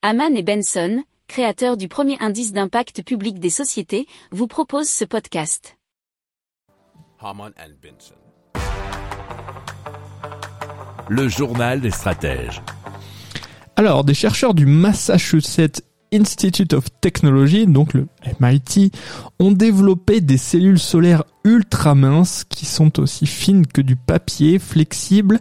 Haman et Benson, créateurs du premier indice d'impact public des sociétés, vous proposent ce podcast. Haman and Benson. Le journal des stratèges. Alors, des chercheurs du Massachusetts Institute of Technology, donc le MIT, ont développé des cellules solaires ultra minces qui sont aussi fines que du papier, flexibles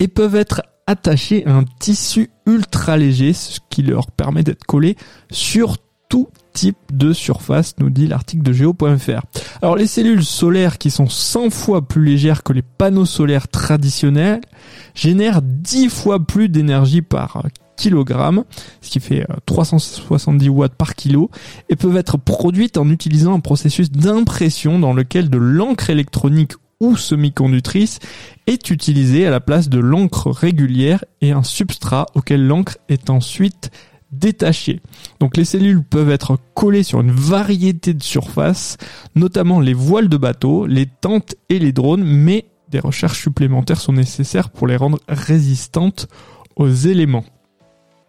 et peuvent être attachées à un tissu ultra léger, ce qui leur permet d'être collés sur tout type de surface, nous dit l'article de geo.fr. Alors les cellules solaires qui sont 100 fois plus légères que les panneaux solaires traditionnels génèrent 10 fois plus d'énergie par kilogramme, ce qui fait 370 watts par kilo, et peuvent être produites en utilisant un processus d'impression dans lequel de l'encre électronique ou semi-conductrice est utilisée à la place de l'encre régulière et un substrat auquel l'encre est ensuite détachée. Donc les cellules peuvent être collées sur une variété de surfaces, notamment les voiles de bateau, les tentes et les drones, mais des recherches supplémentaires sont nécessaires pour les rendre résistantes aux éléments.